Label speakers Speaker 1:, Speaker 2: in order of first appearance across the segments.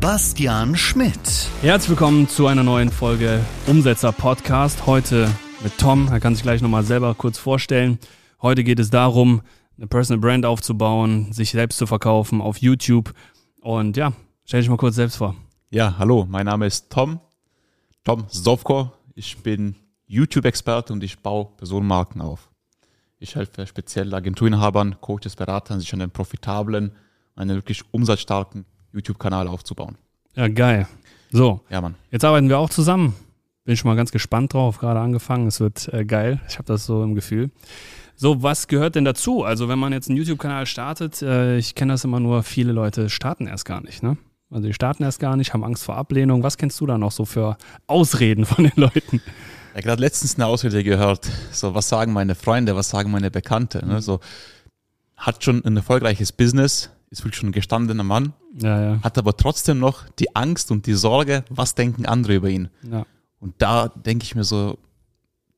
Speaker 1: Bastian Schmidt.
Speaker 2: Herzlich willkommen zu einer neuen Folge Umsetzer Podcast. Heute mit Tom. Er kann sich gleich nochmal selber kurz vorstellen. Heute geht es darum, eine Personal Brand aufzubauen, sich selbst zu verkaufen auf YouTube. Und ja, stell dich mal kurz selbst vor.
Speaker 3: Ja, hallo, mein Name ist Tom. Tom Sovko. Ich bin YouTube-Experte und ich baue Personenmarken auf. Ich helfe speziell Agenturinhabern, Coaches, Beratern, sich an einen profitablen, einen wirklich umsatzstarken YouTube-Kanal aufzubauen.
Speaker 2: Ja, geil. So,
Speaker 3: Ja, Mann.
Speaker 2: jetzt arbeiten wir auch zusammen. Bin schon mal ganz gespannt drauf, gerade angefangen. Es wird äh, geil. Ich habe das so im Gefühl. So, was gehört denn dazu? Also, wenn man jetzt einen YouTube-Kanal startet, äh, ich kenne das immer nur, viele Leute starten erst gar nicht, ne? Also, die starten erst gar nicht, haben Angst vor Ablehnung. Was kennst du da noch so für Ausreden von den Leuten?
Speaker 3: Ja, gerade letztens eine Ausrede gehört. So, was sagen meine Freunde, was sagen meine Bekannte? Ne? So, hat schon ein erfolgreiches Business, ist wirklich schon ein gestandener Mann,
Speaker 2: Ja, ja.
Speaker 3: hat aber trotzdem noch die Angst und die Sorge, was denken andere über ihn?
Speaker 2: ja.
Speaker 3: Und da denke ich mir so,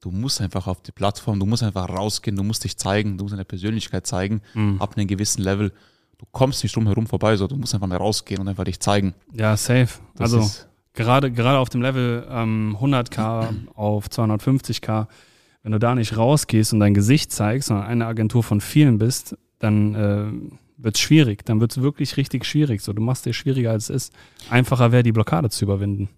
Speaker 3: du musst einfach auf die Plattform, du musst einfach rausgehen, du musst dich zeigen, du musst deine Persönlichkeit zeigen, ab einem gewissen Level. Du kommst nicht drum herum vorbei, so du musst einfach mal rausgehen und einfach dich zeigen.
Speaker 2: Ja, safe.
Speaker 3: Das
Speaker 2: also gerade, gerade auf dem Level ähm, 100k auf 250k, wenn du da nicht rausgehst und dein Gesicht zeigst, sondern eine Agentur von vielen bist, dann äh, wird es schwierig. Dann wird es wirklich richtig schwierig. So, du machst dir schwieriger als es ist. Einfacher wäre, die Blockade zu überwinden.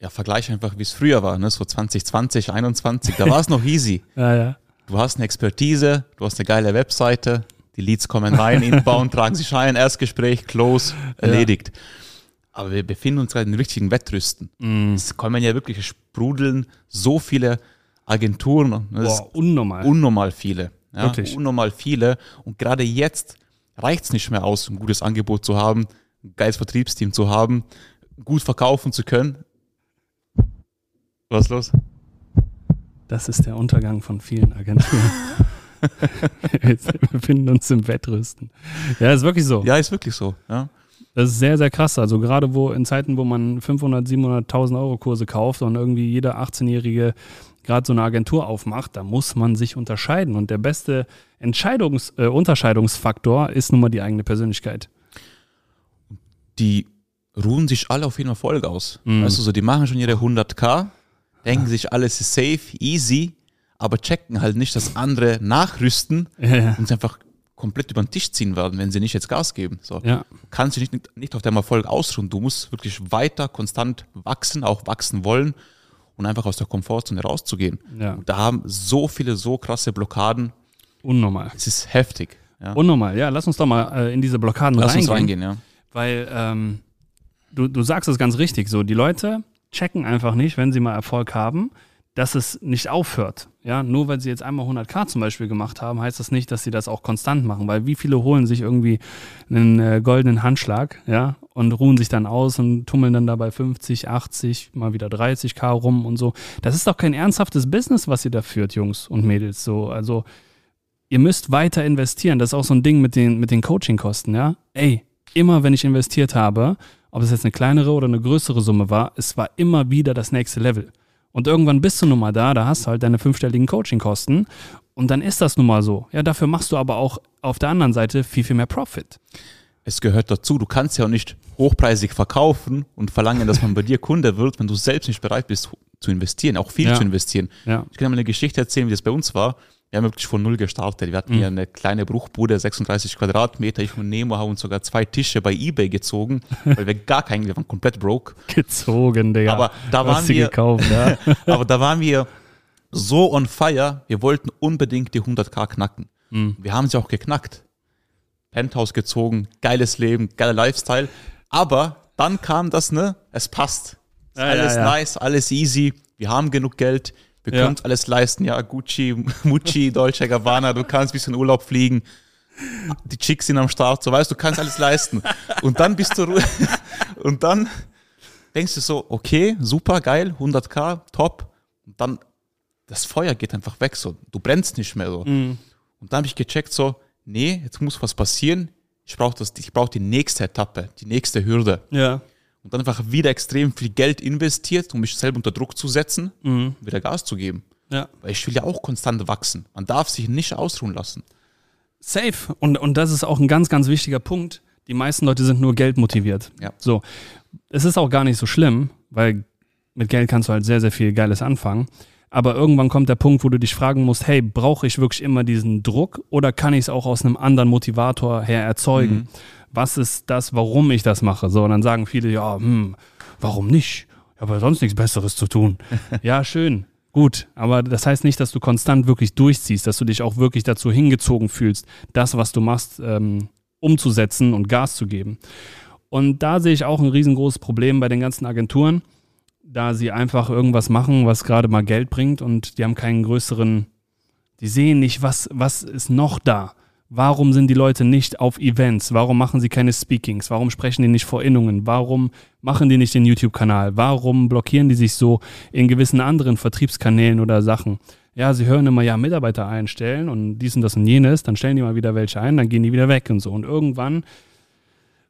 Speaker 3: Ja, vergleich einfach, wie es früher war, ne? so 2020, 21, da war es noch easy.
Speaker 2: Ja, ja.
Speaker 3: Du hast eine Expertise, du hast eine geile Webseite, die Leads kommen rein, inbound, tragen sich ein, Erstgespräch, close, erledigt. Aber wir befinden uns gerade in den richtigen Wettrüsten. Es kommen ja wirklich, sprudeln so viele Agenturen. Das
Speaker 2: Boah, unnormal.
Speaker 3: unnormal viele. Ja,
Speaker 2: Wirklich.
Speaker 3: Unnormal viele. Und gerade jetzt reicht es nicht mehr aus, ein gutes Angebot zu haben, ein geiles Vertriebsteam zu haben, gut verkaufen zu können. Was ist los?
Speaker 2: das ist der Untergang von vielen Agenturen. Wir befinden uns im Wettrüsten. Ja, ist wirklich so.
Speaker 3: Ja, ist wirklich so. Ja.
Speaker 2: Das ist sehr, sehr krass. Also gerade wo in Zeiten, wo man 500, 700.000 Euro Kurse kauft und irgendwie jeder 18-Jährige gerade so eine Agentur aufmacht, da muss man sich unterscheiden. Und der beste Entscheidungs äh, Unterscheidungsfaktor ist nun mal die eigene Persönlichkeit.
Speaker 3: Die ruhen sich alle auf jeden Erfolg aus.
Speaker 2: Mhm.
Speaker 3: Weißt du, so, die machen schon ihre 100k, denken sich, alles ist safe, easy, aber checken halt nicht, dass andere nachrüsten
Speaker 2: Ja,
Speaker 3: und sie einfach komplett über den Tisch ziehen werden, wenn sie nicht jetzt Gas geben. So.
Speaker 2: ja.
Speaker 3: kannst dich nicht, nicht auf deinem Erfolg ausruhen. Du musst wirklich weiter konstant wachsen, auch wachsen wollen und einfach aus der Komfortzone rauszugehen.
Speaker 2: Ja.
Speaker 3: Und da haben so viele so krasse Blockaden.
Speaker 2: unnormal.
Speaker 3: Es ist heftig. Ja.
Speaker 2: Unnormal. Ja, lass uns doch mal äh, in diese Blockaden
Speaker 3: Lass uns
Speaker 2: reingehen.
Speaker 3: reingehen, ja.
Speaker 2: Weil ähm, du, du sagst es ganz richtig so, die Leute checken einfach nicht, wenn sie mal Erfolg haben, dass es nicht aufhört. Ja, nur weil sie jetzt einmal 100k zum Beispiel gemacht haben, heißt das nicht, dass sie das auch konstant machen, weil wie viele holen sich irgendwie einen äh, goldenen Handschlag, ja, und ruhen sich dann aus und tummeln dann dabei 50, 80, mal wieder 30k rum und so. Das ist doch kein ernsthaftes Business, was ihr da führt, Jungs und Mädels, so. Also, ihr müsst weiter investieren. Das ist auch so ein Ding mit den, mit den Coachingkosten, ja. Ey, immer wenn ich investiert habe, ob es jetzt eine kleinere oder eine größere Summe war, es war immer wieder das nächste Level. Und irgendwann bist du nun mal da, da hast du halt deine fünfstelligen Coachingkosten und dann ist das nun mal so. Ja, dafür machst du aber auch auf der anderen Seite viel, viel mehr Profit.
Speaker 3: Es gehört dazu. Du kannst ja auch nicht hochpreisig verkaufen und verlangen, dass man bei dir Kunde wird, wenn du selbst nicht bereit bist zu investieren, auch viel
Speaker 2: Ja.
Speaker 3: zu investieren.
Speaker 2: Ja.
Speaker 3: Ich kann dir mal eine Geschichte erzählen, wie das bei uns war. Wir haben wirklich von null gestartet. Wir hatten
Speaker 2: Mhm.
Speaker 3: hier eine kleine Bruchbude, 36 Quadratmeter. Ich und Nemo haben uns sogar zwei Tische bei Ebay gezogen, weil wir gar keinen, wir waren komplett broke.
Speaker 2: Gezogen, Digga.
Speaker 3: Aber da
Speaker 2: hast
Speaker 3: waren
Speaker 2: sie
Speaker 3: wir-
Speaker 2: gekauft, ja.
Speaker 3: Aber da waren wir so on fire, wir wollten unbedingt die 100k knacken.
Speaker 2: Mhm.
Speaker 3: Wir haben sie auch geknackt. Penthouse gezogen, geiles Leben, geiler Lifestyle. Aber dann kam das, ne? Es passt. Ist
Speaker 2: Ja,
Speaker 3: alles
Speaker 2: ja, ja.
Speaker 3: nice, alles easy. Wir haben genug Geld. Wir können uns alles leisten. Ja, Gucci, Mucci, Dolce Gabbana, du kannst ein bisschen Urlaub fliegen. Die Chicks sind am Start, so weißt du, kannst alles leisten. Und dann bist du, ru- und dann denkst du so, okay, super, geil, 100k, top. Und dann, das Feuer geht einfach weg so. Du brennst nicht mehr so. Und dann habe ich gecheckt so, nee, jetzt muss was passieren. Ich brauche brauche die nächste Etappe, die nächste Hürde.
Speaker 2: Ja.
Speaker 3: Und dann einfach wieder extrem viel Geld investiert, um mich selber unter Druck zu setzen,
Speaker 2: Mhm.
Speaker 3: wieder Gas zu geben.
Speaker 2: Ja.
Speaker 3: Weil ich will ja auch konstant wachsen. Man darf sich nicht ausruhen lassen.
Speaker 2: Safe. Und, und das ist auch ein ganz, ganz wichtiger Punkt. Die meisten Leute sind nur Geld motiviert.
Speaker 3: Ja.
Speaker 2: So. Es ist auch gar nicht so schlimm, weil mit Geld kannst du halt sehr, sehr viel Geiles anfangen. Aber irgendwann kommt der Punkt, wo du dich fragen musst, hey, brauche ich wirklich immer diesen Druck oder kann ich es auch aus einem anderen Motivator her erzeugen? Was ist das, warum ich das mache? So, und dann sagen viele, ja, hm, warum nicht? Ich habe ja sonst nichts Besseres zu tun. ja, schön. Gut, aber das heißt nicht, dass du konstant wirklich durchziehst, dass du dich auch wirklich dazu hingezogen fühlst, das, was du machst, ähm, umzusetzen und Gas zu geben. Und da sehe ich auch ein riesengroßes Problem bei den ganzen Agenturen, da sie einfach irgendwas machen, was gerade mal Geld bringt und die haben keinen größeren, die sehen nicht, was, was ist noch da. Warum sind die Leute nicht auf Events? Warum machen sie keine Speakings? Warum sprechen die nicht vor Innungen? Warum machen die nicht den YouTube-Kanal? Warum blockieren die sich so in gewissen anderen Vertriebskanälen oder Sachen? Ja, sie hören immer, ja, Mitarbeiter einstellen und dies und das und jenes, dann stellen die mal wieder welche ein, dann gehen die wieder weg und so. Und irgendwann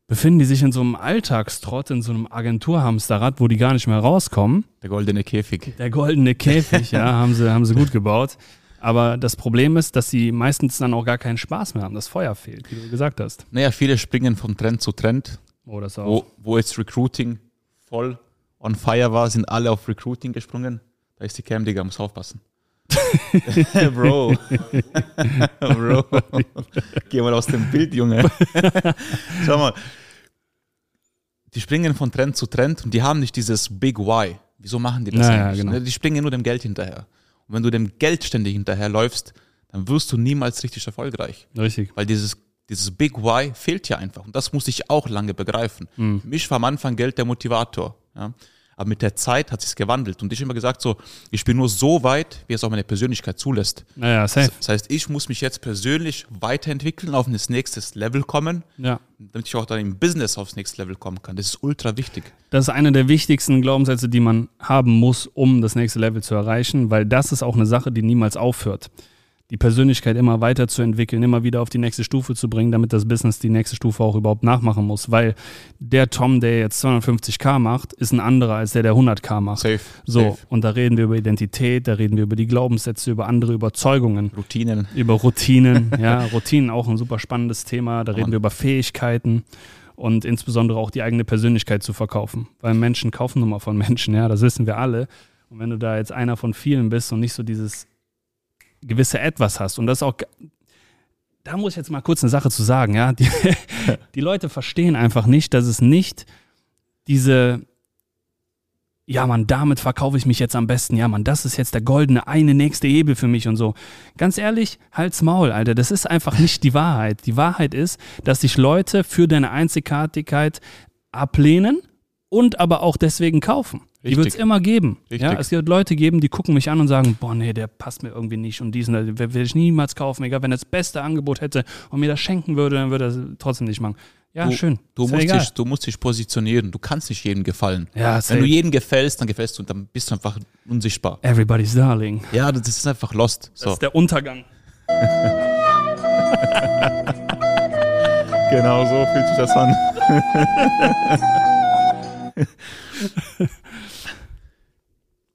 Speaker 2: befinden die sich in so einem Alltagstrott, in so einem Agenturhamsterrad, wo die gar nicht mehr rauskommen.
Speaker 3: Der goldene Käfig.
Speaker 2: Der goldene Käfig, ja, haben sie, haben sie gut gebaut. Aber das Problem ist, dass sie meistens dann auch gar keinen Spaß mehr haben. Das Feuer fehlt, wie du gesagt hast.
Speaker 3: Naja, viele springen von Trend zu Trend.
Speaker 2: Oh, das auch.
Speaker 3: Wo, wo jetzt Recruiting voll on fire war, sind alle auf Recruiting gesprungen. Da ist die Cam, Digga, muss aufpassen. Bro. Bro. Geh mal aus dem Bild, Junge. Schau mal. Die springen von Trend zu Trend und die haben nicht dieses Big Why. Wieso machen die das
Speaker 2: Ja, ja,
Speaker 3: eigentlich?
Speaker 2: genau.
Speaker 3: Die springen nur dem Geld hinterher. Und wenn du dem Geld ständig hinterherläufst, dann wirst du niemals richtig erfolgreich.
Speaker 2: Richtig.
Speaker 3: Weil dieses, dieses Big Why fehlt ja einfach. Und das musste ich auch lange begreifen.
Speaker 2: Mhm.
Speaker 3: Für mich war am Anfang Geld der Motivator. Ja? Aber mit der Zeit hat sich's gewandelt. Und ich immer gesagt so, ich bin nur so weit, wie es auch meine Persönlichkeit zulässt.
Speaker 2: Naja, safe.
Speaker 3: Das heißt, ich muss mich jetzt persönlich weiterentwickeln, auf das nächste Level kommen,
Speaker 2: Ja.
Speaker 3: damit ich auch dann im Business aufs nächste Level kommen kann. Das ist ultra wichtig.
Speaker 2: Das ist einer der wichtigsten Glaubenssätze, die man haben muss, um das nächste Level zu erreichen, weil das ist auch eine Sache, die niemals aufhört. Die Persönlichkeit immer weiterzuentwickeln, immer wieder auf die nächste Stufe zu bringen, damit das Business die nächste Stufe auch überhaupt nachmachen muss. Weil der Tom, der jetzt 250k macht, ist ein anderer als der, der 100k macht.
Speaker 3: Safe.
Speaker 2: So,
Speaker 3: Safe.
Speaker 2: und da reden wir über Identität, da reden wir über die Glaubenssätze, über andere Überzeugungen,
Speaker 3: Routinen.
Speaker 2: über Routinen. ja, Routinen auch ein super spannendes Thema. Da reden wir über Fähigkeiten und insbesondere auch die eigene Persönlichkeit zu verkaufen. Weil Menschen kaufen nun mal von Menschen, ja, das wissen wir alle. Und wenn du da jetzt einer von vielen bist und nicht so dieses gewisse Etwas hast, und das auch, da muss ich jetzt mal kurz eine Sache zu sagen, ja, die, die Leute verstehen einfach nicht, dass es nicht diese ja, Mann, damit verkaufe ich mich jetzt am besten. Ja, Mann, das ist jetzt der goldene eine nächste Hebel für mich und so. Ganz ehrlich, halt's Maul, Alter. Das ist einfach nicht die Wahrheit. Die Wahrheit ist, dass sich Leute für deine Einzigartigkeit ablehnen und aber auch deswegen kaufen. Die wird es immer geben.
Speaker 3: Richtig.
Speaker 2: Ja, es wird Leute geben, die gucken mich an und sagen, boah, nee, der passt mir irgendwie nicht und diesen, den will ich niemals kaufen. Egal, wenn er das beste Angebot hätte und mir das schenken würde, dann würde er es trotzdem nicht machen. Ja,
Speaker 3: Du,
Speaker 2: schön.
Speaker 3: Du
Speaker 2: ja
Speaker 3: musst,
Speaker 2: egal.
Speaker 3: dich, du musst dich positionieren. Du kannst nicht jedem gefallen.
Speaker 2: Ja,
Speaker 3: Wenn du jedem gefällst, dann gefällst du und dann bist du einfach unsichtbar.
Speaker 2: Everybody's Darling.
Speaker 3: Ja, das ist einfach lost.
Speaker 2: Das
Speaker 3: So.
Speaker 2: ist der Untergang.
Speaker 3: Genau so fühlt sich das an.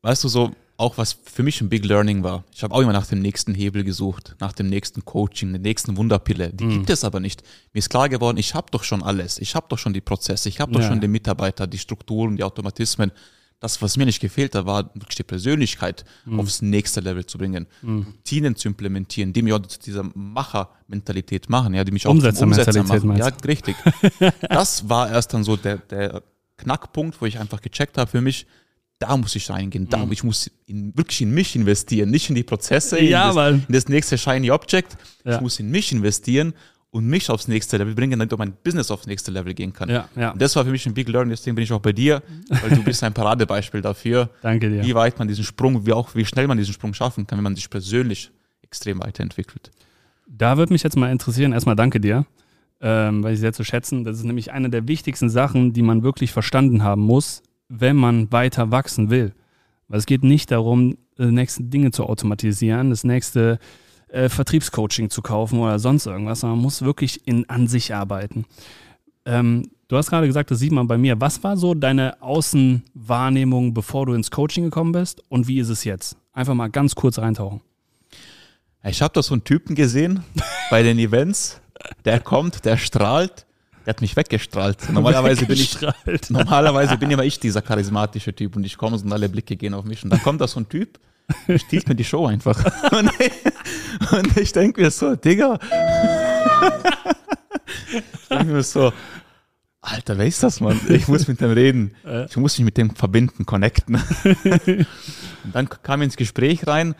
Speaker 3: weißt du, so auch was für mich ein Big Learning war. Ich habe auch immer nach dem nächsten Hebel gesucht, nach dem nächsten Coaching, der nächsten Wunderpille. Die gibt es aber nicht. Mir ist klar geworden, ich habe doch schon alles. Ich habe doch schon die Prozesse, ich habe doch
Speaker 2: Ja.
Speaker 3: schon die Mitarbeiter, die Strukturen, die Automatismen. Das, was mir nicht gefehlt hat, war wirklich die Persönlichkeit aufs nächste Level zu bringen, Routinen zu implementieren, die mich auch zu dieser Macher-Mentalität machen, ja, die mich auch Umsetzer
Speaker 2: Umsetzermentalität
Speaker 3: machen. Ja, richtig. das war erst dann so der, der Knackpunkt, wo ich einfach gecheckt habe für mich, da muss ich reingehen, da ich muss in, wirklich in mich investieren, nicht in die Prozesse,
Speaker 2: Ja,
Speaker 3: in, das, in das nächste shiny Object.
Speaker 2: Ja.
Speaker 3: Ich muss in mich investieren und mich aufs nächste Level bringen, damit auch mein Business aufs nächste Level gehen kann.
Speaker 2: Ja, ja.
Speaker 3: Und das war für mich ein Big Learning, deswegen bin ich auch bei dir, weil du bist ein Paradebeispiel dafür,
Speaker 2: Danke dir.
Speaker 3: wie weit man diesen Sprung, wie auch wie schnell man diesen Sprung schaffen kann, wenn man sich persönlich extrem weiterentwickelt.
Speaker 2: Da würde mich jetzt mal interessieren, erstmal danke dir, ähm, weil ich sehr zu schätzen. Das ist nämlich eine der wichtigsten Sachen, die man wirklich verstanden haben muss, wenn man weiter wachsen will. Weil es geht nicht darum, die nächsten Dinge zu automatisieren, das nächste äh, Vertriebscoaching zu kaufen oder sonst irgendwas, sondern man muss wirklich in, an sich arbeiten. Ähm, du hast gerade gesagt, das sieht man bei mir. Was war so deine Außenwahrnehmung, bevor du ins Coaching gekommen bist und wie ist es jetzt? Einfach mal ganz kurz reintauchen.
Speaker 3: Ich habe da so einen Typen gesehen bei den Events, der kommt, der strahlt, der hat mich weggestrahlt. Normalerweise bin ich, normalerweise bin immer ich dieser charismatische Typ und ich komme und alle Blicke gehen auf mich und dann kommt da so ein Typ, stiehlt mir die Show einfach. Und ich, und ich denke mir so, Digga, ich denke mir so, Alter, wer ist das, Mann? Ich muss mit dem reden. Ich muss mich mit dem verbinden, connecten. Und dann kam ich ins Gespräch rein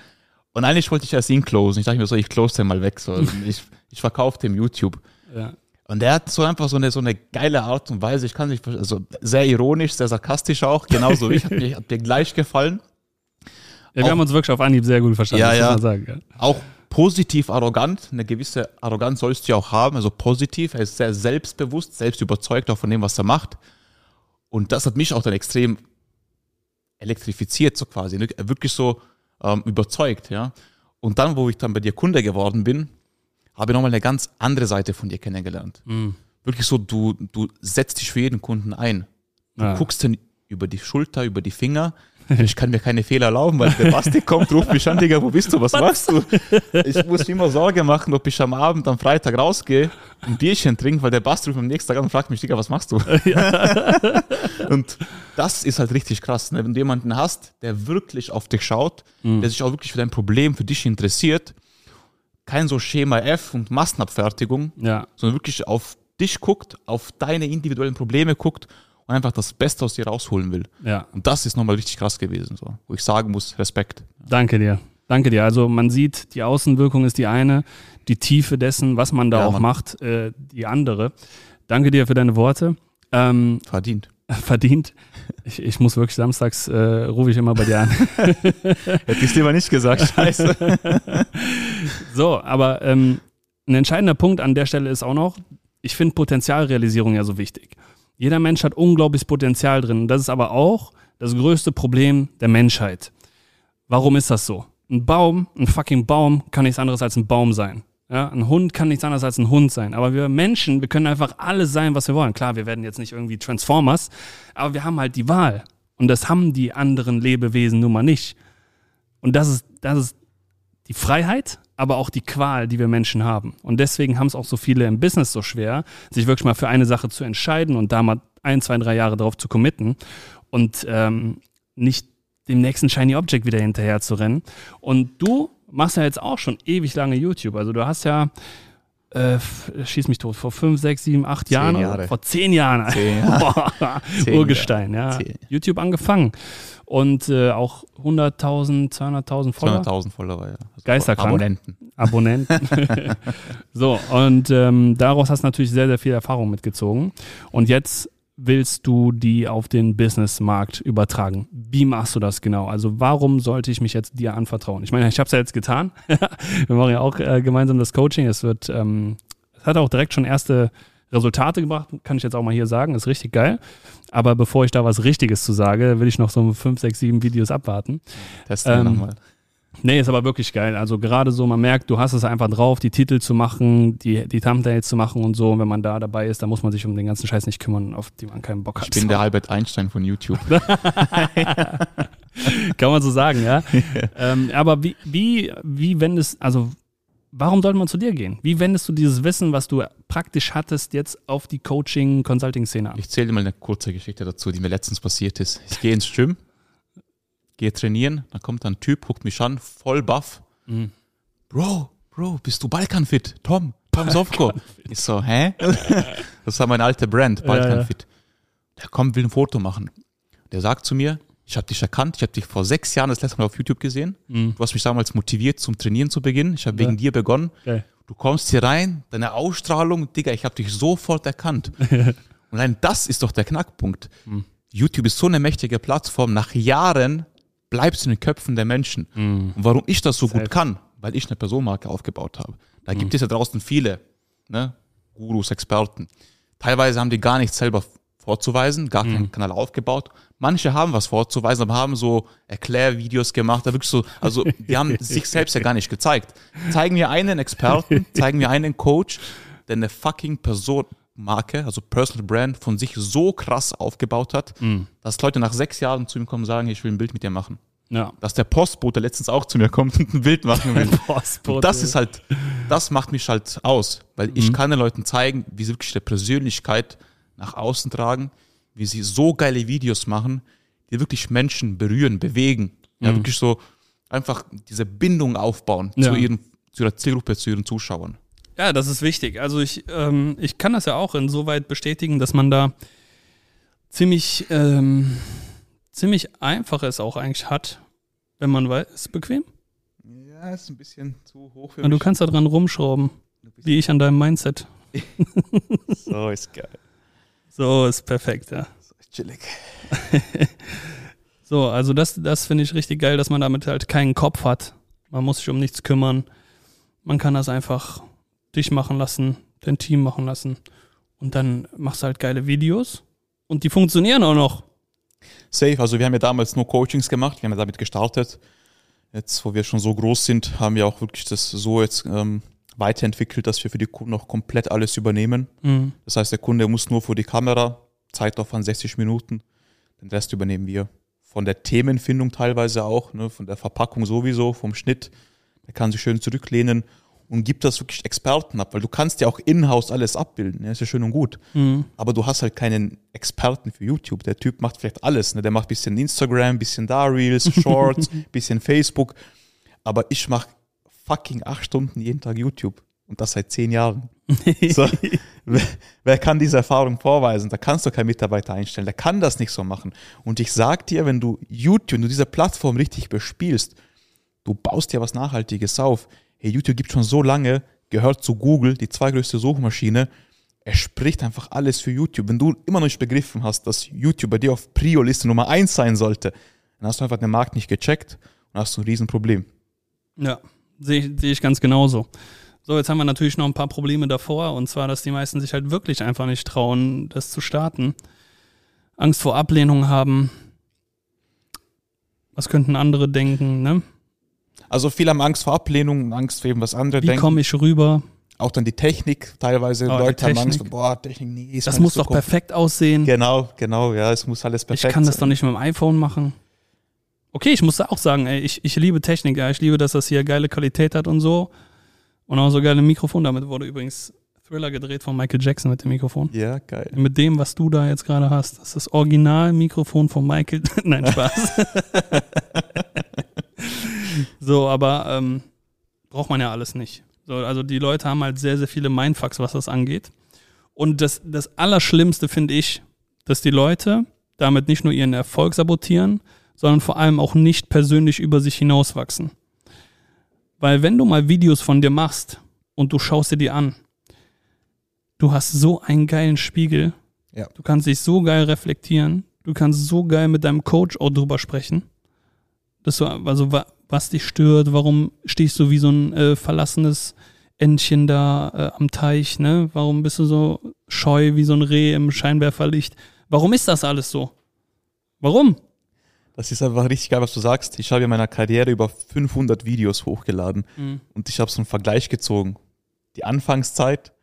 Speaker 3: und eigentlich wollte ich erst ihn closen. Ich dachte mir so, ich close den mal weg. So. Ich, ich verkaufe dem YouTube.
Speaker 2: Ja.
Speaker 3: Und der hat so einfach so eine, so eine geile Art und Weise. Ich kann nicht, also sehr ironisch, sehr sarkastisch auch. Genauso wie ich. Hat mir, hat mir gleich gefallen.
Speaker 2: Ja, wir
Speaker 3: Auch-
Speaker 2: haben uns wirklich auf Anhieb sehr gut verstanden,
Speaker 3: Ja, ja.
Speaker 2: muss man sagen. Ja.
Speaker 3: Auch positiv arrogant. Eine gewisse Arroganz sollst du ja auch haben. Also positiv. Er ist sehr selbstbewusst, selbst überzeugt auch von dem, was er macht. Und das hat mich auch dann extrem elektrifiziert, so quasi. ne? Wirklich so ähm, überzeugt, ja. Und dann, wo ich dann bei dir Kunde geworden bin, habe ich nochmal eine ganz andere Seite von dir kennengelernt. Wirklich so, du, du setzt dich für jeden Kunden ein. Du
Speaker 2: Ja.
Speaker 3: guckst dann über die Schulter, über die Finger. Ich kann mir keine Fehler erlauben, weil der Basti kommt, ruft mich an, Digga, wo bist du, was machst du? Ich muss mir immer Sorge machen, ob ich am Abend, am Freitag rausgehe, ein Bierchen trinke, weil der Basti ruft am nächsten Tag an und fragt mich, Digga, was machst du? und das ist halt richtig krass, ne? wenn du jemanden hast, der wirklich auf dich schaut, der sich auch wirklich für dein Problem, für dich interessiert, kein so Schema F und Massenabfertigung,
Speaker 2: ja.
Speaker 3: sondern wirklich auf dich guckt, auf deine individuellen Probleme guckt und einfach das Beste aus dir rausholen will.
Speaker 2: ja.
Speaker 3: Und das ist nochmal richtig krass gewesen, so, wo ich sagen muss, Respekt.
Speaker 2: Danke dir. Danke dir. Also man sieht, die Außenwirkung ist die eine, die Tiefe dessen, was man da
Speaker 3: Ja,
Speaker 2: auch
Speaker 3: Mann.
Speaker 2: macht, äh, die andere. Danke dir für deine Worte. Ähm,
Speaker 3: Verdient.
Speaker 2: verdient. Ich, ich muss wirklich samstags, äh, rufe ich immer bei dir an.
Speaker 3: Hätte ich dir mal nicht gesagt, scheiße.
Speaker 2: So, aber ähm, ein entscheidender Punkt an der Stelle ist auch noch, ich finde Potenzialrealisierung ja so wichtig. Jeder Mensch hat unglaubliches Potenzial drin. Das ist aber auch das größte Problem der Menschheit. Warum ist das so? Ein Baum, ein fucking Baum kann nichts anderes als ein Baum sein. Ja, ein Hund kann nichts anderes als ein Hund sein. Aber wir Menschen, wir können einfach alles sein, was wir wollen. Klar, wir werden jetzt nicht irgendwie Transformers, aber wir haben halt die Wahl. Und das haben die anderen Lebewesen nun mal nicht. Und das ist, das ist die Freiheit, aber auch die Qual, die wir Menschen haben. Und deswegen haben es auch so viele im Business so schwer, sich wirklich mal für eine Sache zu entscheiden und da mal ein, zwei, drei Jahre drauf zu committen und ähm, nicht dem nächsten Shiny Object wieder hinterher zu rennen. Und du machst ja jetzt auch schon ewig lange YouTube. Also du hast ja, äh, schieß mich tot, vor fünf, sechs, sieben, acht
Speaker 3: Zehn
Speaker 2: Jahren?
Speaker 3: Jahre.
Speaker 2: vor zehn Jahren,
Speaker 3: Zehn Zehn
Speaker 2: Urgestein, ja.
Speaker 3: Zehn.
Speaker 2: YouTube angefangen und äh, auch 100.000, 200.000 Follower.
Speaker 3: 200.000 Follower, ja. Also
Speaker 2: Geisterkrank.
Speaker 3: Abonnenten.
Speaker 2: Abonnenten. so, und ähm, daraus hast du natürlich sehr, sehr viel Erfahrung mitgezogen. Und jetzt willst du die auf den Businessmarkt übertragen. Wie machst du das genau? Also warum sollte ich mich jetzt dir anvertrauen? Ich meine, ich habe es ja jetzt getan. Wir machen ja auch äh, gemeinsam das Coaching. Es wird, ähm, es hat auch direkt schon erste Resultate gebracht, kann ich jetzt auch mal hier sagen. Ist richtig geil. Aber bevor ich da was Richtiges zu sage, will ich noch so fünf, sechs, sieben Videos abwarten.
Speaker 3: Testen
Speaker 2: Ähm,
Speaker 3: nochmal.
Speaker 2: Nee, ist aber wirklich geil. Also gerade so, man merkt, du hast es einfach drauf, die Titel zu machen, die, die Thumbnails zu machen und so. Und wenn man da dabei ist, dann muss man sich um den ganzen Scheiß nicht kümmern, auf die man keinen Bock hat.
Speaker 3: Ich bin der Albert Einstein von YouTube.
Speaker 2: Kann man so sagen, ja. ähm, aber wie, wie, wie wendest, also warum sollte man zu dir gehen? Wie wendest du dieses Wissen, was du praktisch hattest, jetzt auf die Coaching-Consulting-Szene an?
Speaker 3: Ich zähle dir mal eine kurze Geschichte dazu, die mir letztens passiert ist. Ich gehe ins Gym, gehe trainieren, dann kommt ein Typ, guckt mich an, voll baff.
Speaker 2: Mhm.
Speaker 3: Bro, Bro, bist du Balkanfit? Tom, Tom Sofko. Ich so, hä? Das war meine alte Brand, Balkanfit. Der kommt, will ein Foto machen. Der sagt zu mir, ich habe dich erkannt, ich habe dich vor sechs Jahren das letzte Mal auf YouTube gesehen.
Speaker 2: Mhm.
Speaker 3: Du hast mich damals motiviert, zum Trainieren zu beginnen. Ich habe wegen dir begonnen.
Speaker 2: Geil.
Speaker 3: Du kommst hier rein, deine Ausstrahlung, Digga, ich habe dich sofort erkannt. Und allein das ist doch der Knackpunkt.
Speaker 2: Hm.
Speaker 3: YouTube ist so eine mächtige Plattform. Nach Jahren bleibst in den Köpfen der Menschen. Und warum ich das so.
Speaker 2: Safe.
Speaker 3: gut kann, weil ich eine Personenmarke aufgebaut habe. Da
Speaker 2: Hm.
Speaker 3: gibt es ja draußen viele ne? Gurus, Experten. Teilweise haben die gar nichts selber vorzuweisen, gar keinen Kanal aufgebaut. Manche haben was vorzuweisen, aber haben so Erklärvideos gemacht, da wirklich so, also die haben sich selbst ja gar nicht gezeigt. Zeigen wir einen Experten, zeigen wir einen Coach, der eine fucking Person, Marke, also Personal Brand, von sich so krass aufgebaut hat, dass Leute nach sechs Jahren zu ihm kommen und sagen, ich will ein Bild mit dir machen.
Speaker 2: Ja.
Speaker 3: Dass der Postbote letztens auch zu mir kommt und ein Bild machen will.
Speaker 2: Postbote.
Speaker 3: Das ist halt, das macht mich halt aus, weil ich kann den Leuten zeigen, wie sie wirklich ihre Persönlichkeit nach außen tragen, wie sie so geile Videos machen, die wirklich Menschen berühren, bewegen. Ja, wirklich so einfach diese Bindung aufbauen
Speaker 2: Ja.
Speaker 3: zu ihren, zu ihrer Zielgruppe, zu ihren Zuschauern.
Speaker 2: Ja, das ist wichtig. Also ich, ähm, ich kann das ja auch insoweit bestätigen, dass man da ziemlich, ähm, ziemlich einfach es auch eigentlich hat, wenn man weiß, ist bequem.
Speaker 3: Ja, ist ein bisschen zu hoch für
Speaker 2: Und du kannst da dran rumschrauben, wie ich an deinem Mindset.
Speaker 3: So ist geil.
Speaker 2: So ist perfekt, ja.
Speaker 3: So ist chillig.
Speaker 2: So, also das, das finde ich richtig geil, dass man damit halt keinen Kopf hat. Man muss sich um nichts kümmern. Man kann das einfach dich machen lassen, dein Team machen lassen. Und dann machst du halt geile Videos. Und die funktionieren auch noch.
Speaker 3: Safe, also wir haben ja damals nur Coachings gemacht, wir haben ja damit gestartet. Jetzt, wo wir schon so groß sind, haben wir auch wirklich das so jetzt ähm, weiterentwickelt, dass wir für die Kunden auch komplett alles übernehmen.
Speaker 2: Mhm.
Speaker 3: Das heißt, der Kunde muss nur vor die Kamera, Zeitaufwand 60 Minuten, den Rest übernehmen wir. Von der Themenfindung teilweise auch, ne, von der Verpackung sowieso, vom Schnitt. Der kann sich schön zurücklehnen und gibt das wirklich Experten ab, weil du kannst ja auch in-house alles abbilden, ja, ist ja schön und gut.
Speaker 2: Mhm.
Speaker 3: Aber du hast halt keinen Experten für YouTube. Der Typ macht vielleicht alles. Ne? Der macht bisschen Instagram, bisschen da Reels, Shorts, bisschen Facebook. Aber ich mache fucking acht Stunden jeden Tag YouTube. Und das seit zehn Jahren. So, wer, wer kann diese Erfahrung vorweisen? Da kannst du keinen Mitarbeiter einstellen. Der kann das nicht so machen. Und ich sag dir, wenn du YouTube, wenn du diese Plattform richtig bespielst, du baust dir was Nachhaltiges auf. Hey, YouTube gibt schon so lange, gehört zu Google, die zweitgrößte Suchmaschine. Er spricht einfach alles für YouTube. Wenn du immer noch nicht begriffen hast, dass YouTube bei dir auf Prio-Liste Nummer eins sein sollte, dann hast du einfach den Markt nicht gecheckt und hast ein Riesenproblem.
Speaker 2: Ja, sehe sehe ich ganz genauso. So, jetzt haben wir natürlich noch ein paar Probleme davor. Und zwar, dass die meisten sich halt wirklich einfach nicht trauen, das zu starten. Angst vor Ablehnung haben. Was könnten andere denken, ne?
Speaker 3: Also viele haben Angst vor Ablehnung, Angst vor eben was andere
Speaker 2: Wie
Speaker 3: denken.
Speaker 2: komme ich rüber?
Speaker 3: Auch dann die Technik, teilweise
Speaker 2: Oh,
Speaker 3: Leute haben Angst,
Speaker 2: Technik.
Speaker 3: boah, Technik, nee, ist
Speaker 2: Das
Speaker 3: mir
Speaker 2: muss doch perfekt aussehen.
Speaker 3: Genau, genau, ja, es muss alles
Speaker 2: Ich
Speaker 3: perfekt
Speaker 2: kann das
Speaker 3: sein.
Speaker 2: doch nicht mit dem iPhone machen. Okay, ich muss auch sagen, ey, ich, ich liebe Technik, ja. Ich liebe, dass das hier geile Qualität hat und so. Und auch so geile Mikrofon. Damit wurde übrigens Thriller gedreht von Michael Jackson mit dem Mikrofon.
Speaker 3: Ja, geil.
Speaker 2: Mit dem, was du da jetzt gerade hast. Das ist das Original-Mikrofon von Michael. Nein, Spaß. so, aber ähm, braucht man ja alles nicht. So, also die Leute haben halt sehr, sehr viele Mindfucks, was das angeht. Und das, das Allerschlimmste finde ich, dass die Leute damit nicht nur ihren Erfolg sabotieren, sondern vor allem auch nicht persönlich über sich hinauswachsen. Weil wenn du mal Videos von dir machst und du schaust dir die an, du hast so einen geilen Spiegel,
Speaker 3: Ja.
Speaker 2: du kannst dich so geil reflektieren, du kannst so geil mit deinem Coach auch drüber sprechen. Dass du, also was dich stört, warum stehst du wie so ein äh, verlassenes Entchen da äh, am Teich, ne? Warum bist du so scheu wie so ein Reh im Scheinwerferlicht? Warum ist das alles so? Warum?
Speaker 3: Das ist einfach richtig geil, was du sagst. Ich habe in meiner Karriere über 500 Videos hochgeladen
Speaker 2: Mhm.
Speaker 3: und ich habe so einen Vergleich gezogen. Die Anfangszeit